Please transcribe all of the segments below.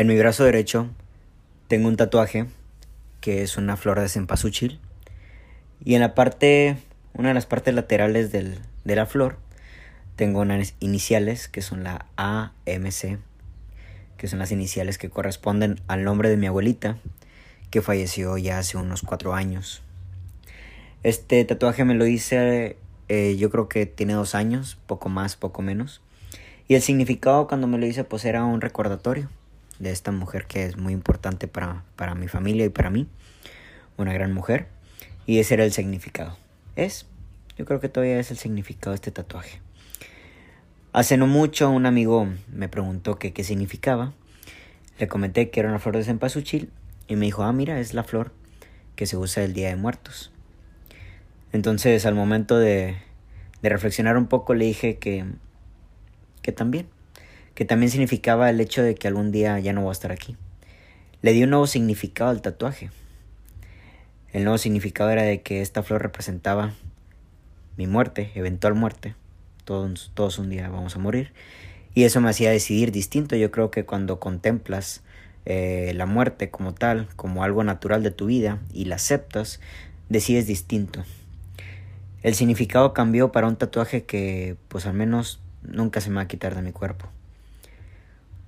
En mi brazo derecho tengo un tatuaje que es una flor de cempasúchil. Y en la parte, una de las partes laterales del, de la flor, tengo unas iniciales que son la AMC, que son las iniciales que corresponden al nombre de mi abuelita, que falleció ya hace unos cuatro años. Este tatuaje me lo hice, eh, yo creo que tiene dos años, poco más, poco menos. Y el significado cuando me lo hice, pues era un recordatorio de esta mujer que es muy importante para, para mi familia y para mí. Una gran mujer. Y ese era el significado. Es, yo creo que todavía es el significado de este tatuaje. Hace no mucho un amigo me preguntó que qué significaba. Le comenté que era una flor de cempasúchil y me dijo, ah, mira, es la flor que se usa el Día de Muertos. Entonces, al momento de, de reflexionar un poco, le dije que, que también, que también significaba el hecho de que algún día ya no voy a estar aquí. Le di un nuevo significado al tatuaje. El nuevo significado era de que esta flor representaba mi muerte, eventual muerte todos, un día vamos a morir. Y eso me hacía decidir distinto. Yo creo que cuando contemplas eh, la muerte como tal, como algo natural de tu vida y la aceptas, decides distinto. El significado cambió para un tatuaje que pues al menos nunca se me va a quitar de mi cuerpo.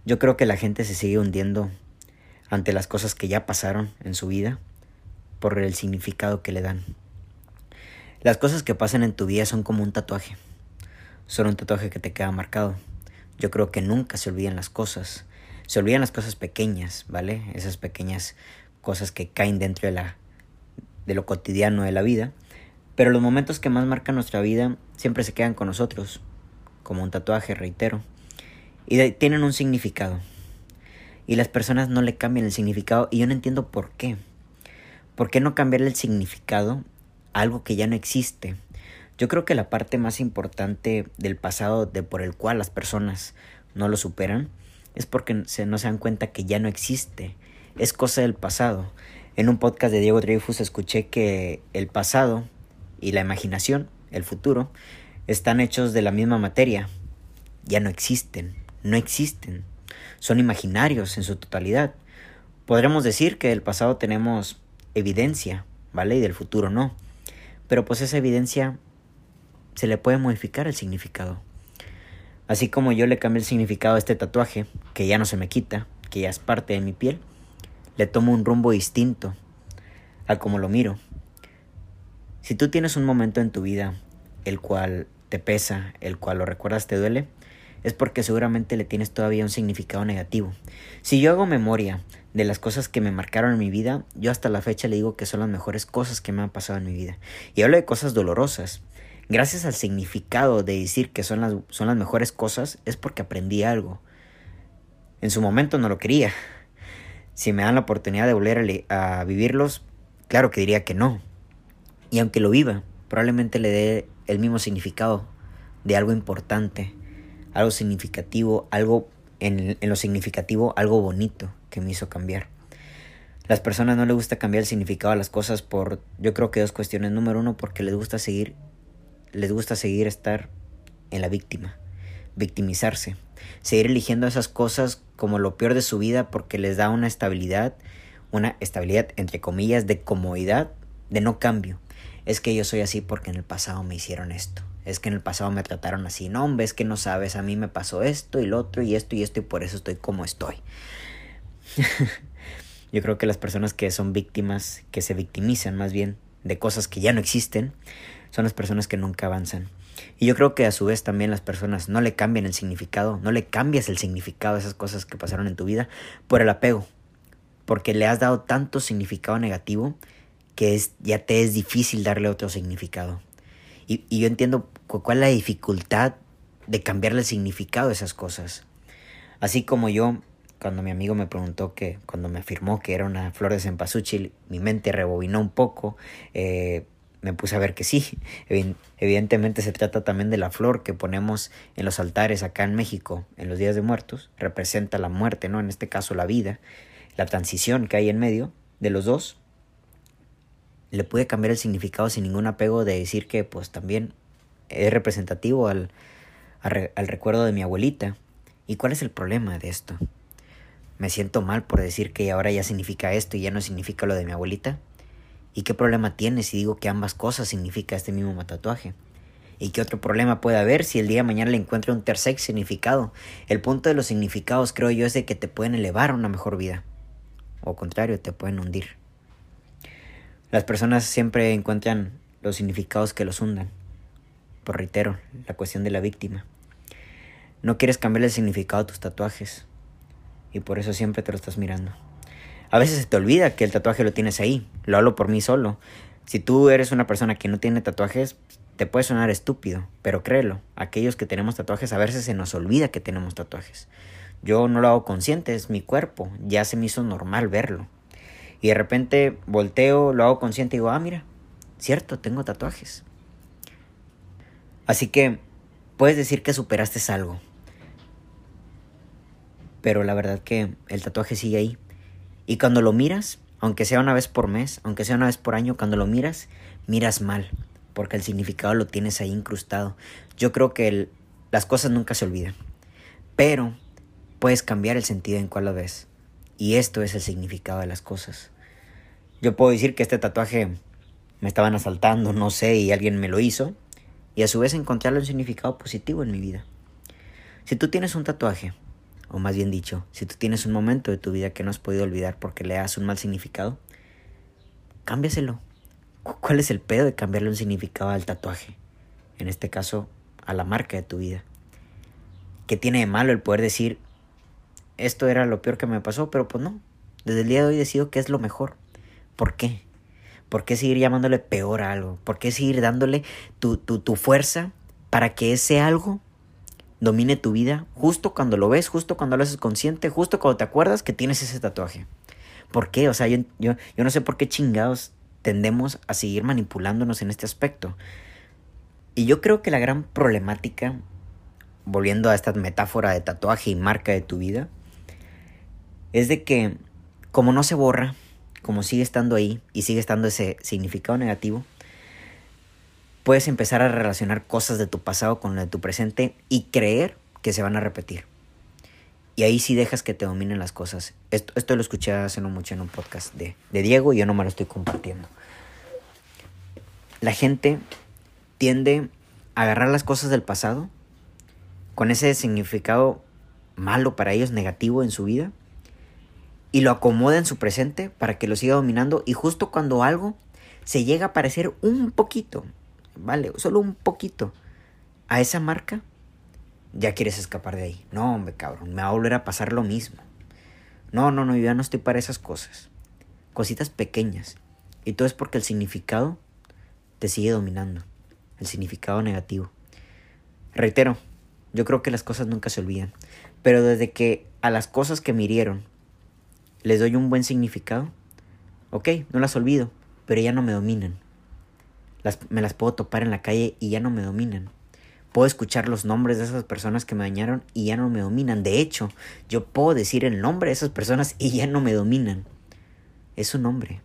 Yo creo que la gente se sigue hundiendo ante las cosas que ya pasaron en su vida por el significado que le dan. Las cosas que pasan en tu vida son como un tatuaje son un tatuaje que te queda marcado. Yo creo que nunca se olvidan las cosas. Se olvidan las cosas pequeñas, ¿vale? Esas pequeñas cosas que caen dentro de la de lo cotidiano de la vida, pero los momentos que más marcan nuestra vida siempre se quedan con nosotros, como un tatuaje, reitero, y tienen un significado. Y las personas no le cambian el significado y yo no entiendo por qué. ¿Por qué no cambiarle el significado a algo que ya no existe? Yo creo que la parte más importante del pasado de por el cual las personas no lo superan es porque se, no se dan cuenta que ya no existe, es cosa del pasado. En un podcast de Diego Dreyfus escuché que el pasado y la imaginación, el futuro, están hechos de la misma materia. Ya no existen, no existen. Son imaginarios en su totalidad. Podremos decir que del pasado tenemos evidencia, ¿vale? Y del futuro no. Pero pues esa evidencia se le puede modificar el significado. Así como yo le cambio el significado a este tatuaje, que ya no se me quita, que ya es parte de mi piel, le tomo un rumbo distinto a como lo miro. Si tú tienes un momento en tu vida el cual te pesa, el cual lo recuerdas te duele, es porque seguramente le tienes todavía un significado negativo. Si yo hago memoria de las cosas que me marcaron en mi vida, yo hasta la fecha le digo que son las mejores cosas que me han pasado en mi vida. Y hablo de cosas dolorosas, gracias al significado de decir que son las, son las mejores cosas, es porque aprendí algo. En su momento no lo quería. Si me dan la oportunidad de volver a, a vivirlos, claro que diría que no. Y aunque lo viva, probablemente le dé el mismo significado de algo importante, algo significativo, algo en, lo significativo, algo bonito que me hizo cambiar. Las personas no les gusta cambiar el significado a las cosas por, yo creo que dos cuestiones. Número uno, porque les gusta seguir les gusta seguir estar en la víctima, victimizarse, seguir eligiendo esas cosas como lo peor de su vida porque les da una estabilidad, una estabilidad entre comillas de comodidad, de no cambio. Es que yo soy así porque en el pasado me hicieron esto. Es que en el pasado me trataron así. No, hombre, es que no sabes, a mí me pasó esto y lo otro y esto y esto y por eso estoy como estoy. yo creo que las personas que son víctimas, que se victimizan más bien de cosas que ya no existen, son las personas que nunca avanzan. Y yo creo que a su vez también las personas no le cambian el significado, no le cambias el significado a esas cosas que pasaron en tu vida por el apego, porque le has dado tanto significado negativo que es, ya te es difícil darle otro significado. Y, yo entiendo cuál es la dificultad de cambiarle el significado a esas cosas. Así como yo, cuando mi amigo me preguntó que, cuando me afirmó que era una flor de cempasúchil, mi mente rebobinó un poco, eh, me puse a ver que sí. Evidentemente se trata también de la flor que ponemos en los altares acá en México en los días de muertos. Representa la muerte, ¿no? En este caso la vida, la transición que hay en medio de los dos. Le pude cambiar el significado sin ningún apego de decir que pues también es representativo al, al, recuerdo de mi abuelita. ¿Y cuál es el problema de esto? me siento mal por decir que ahora ya significa esto y ya no significa lo de mi abuelita. ¿Y qué problema tiene si digo que ambas cosas significa este mismo tatuaje? ¿Y qué otro problema puede haber si el día de mañana le encuentro un tercer significado? El punto de los significados, creo yo, es de que te pueden elevar a una mejor vida. O contrario, te pueden hundir. Las personas siempre encuentran los significados que los hundan. Por reitero, la cuestión de la víctima. No quieres cambiar el significado de tus tatuajes. Y por eso siempre te lo estás mirando. A veces se te olvida que el tatuaje lo tienes ahí. Lo hablo por mí solo. Si tú eres una persona que no tiene tatuajes, te puede sonar estúpido, pero créelo, aquellos que tenemos tatuajes a veces se nos olvida que tenemos tatuajes. Yo no lo hago consciente, es mi cuerpo, ya se me hizo normal verlo. Y de repente volteo, lo hago consciente y digo, ah, mira, cierto, tengo tatuajes. Así que puedes decir que superaste algo. Pero la verdad que el tatuaje sigue ahí. Y cuando lo miras, aunque sea una vez por mes, aunque sea una vez por año, cuando lo miras, miras mal porque el significado lo tienes ahí incrustado. Yo creo que las cosas nunca se olvidan, pero puedes cambiar el sentido en cual lo ves. Y esto es el significado de las cosas. Yo puedo decir que este tatuaje me estaban asaltando, no sé, y alguien me lo hizo, y a su vez encontrarle un significado positivo en mi vida. Si tú tienes un tatuaje, o más bien dicho, si tú tienes un momento de tu vida que no has podido olvidar porque le das un mal significado, cámbiaselo, ¿Cuál es el pedo de cambiarle un significado al tatuaje? En este caso, a la marca de tu vida. ¿Qué tiene de malo el poder decir, esto era lo peor que me pasó, pero pues no. Desde el día de hoy decido que es lo mejor. ¿Por qué? ¿Por qué seguir llamándole peor a algo? ¿Por qué seguir dándole tu, tu, tu fuerza para que ese algo domine tu vida justo cuando lo ves, justo cuando lo haces consciente, justo cuando te acuerdas que tienes ese tatuaje? ¿Por qué? O sea, yo, yo, yo no sé por qué chingados tendemos a seguir manipulándonos en este aspecto. Y yo creo que la gran problemática, volviendo a esta metáfora de tatuaje y marca de tu vida, es de que como no se borra, como sigue estando ahí y sigue estando ese significado negativo, puedes empezar a relacionar cosas de tu pasado con lo de tu presente y creer que se van a repetir. Y ahí sí dejas que te dominen las cosas. Esto, esto lo escuché hace no mucho en un podcast de, de Diego y yo no me lo estoy compartiendo. La gente tiende a agarrar las cosas del pasado con ese significado malo para ellos, negativo en su vida, y lo acomoda en su presente para que lo siga dominando y justo cuando algo se llega a parecer un poquito, vale, solo un poquito a esa marca, ya quieres escapar de ahí. No, hombre, cabrón, me va a volver a pasar lo mismo. No, no, no, yo ya no estoy para esas cosas. Cositas pequeñas. Y todo es porque el significado te sigue dominando. El significado negativo. Reitero, yo creo que las cosas nunca se olvidan. Pero desde que a las cosas que me hirieron les doy un buen significado, ok, no las olvido, pero ya no me dominan. Las, me las puedo topar en la calle y ya no me dominan. Puedo escuchar los nombres de esas personas que me dañaron y ya no me dominan. De hecho, yo puedo decir el nombre de esas personas y ya no me dominan. Es su nombre.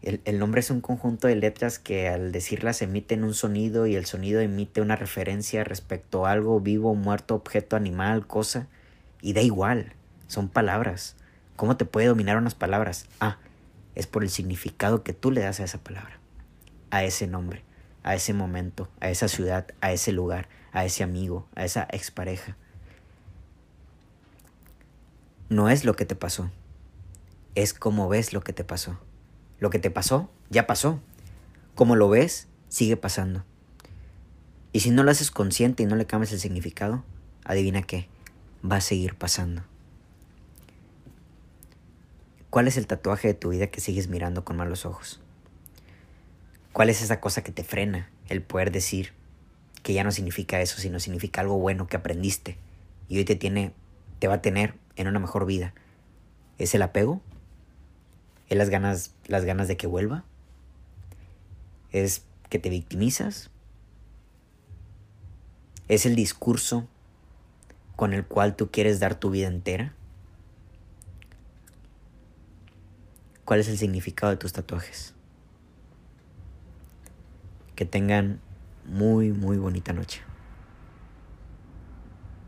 El, el, nombre es un conjunto de letras que al decirlas emiten un sonido y el sonido emite una referencia respecto a algo vivo, muerto, objeto, animal, cosa. Y da igual, son palabras. ¿Cómo te puede dominar unas palabras? Ah, es por el significado que tú le das a esa palabra, a ese nombre a ese momento, a esa ciudad, a ese lugar, a ese amigo, a esa expareja. No es lo que te pasó, es cómo ves lo que te pasó. Lo que te pasó, ya pasó. Como lo ves, sigue pasando. Y si no lo haces consciente y no le cambias el significado, adivina qué, va a seguir pasando. ¿Cuál es el tatuaje de tu vida que sigues mirando con malos ojos? ¿Cuál es esa cosa que te frena? El poder decir que ya no significa eso, sino significa algo bueno que aprendiste y hoy te tiene, te va a tener en una mejor vida. ¿Es el apego? ¿Es las ganas, las ganas de que vuelva? ¿Es que te victimizas? ¿Es el discurso con el cual tú quieres dar tu vida entera? ¿Cuál es el significado de tus tatuajes? Que tengan muy, muy bonita noche.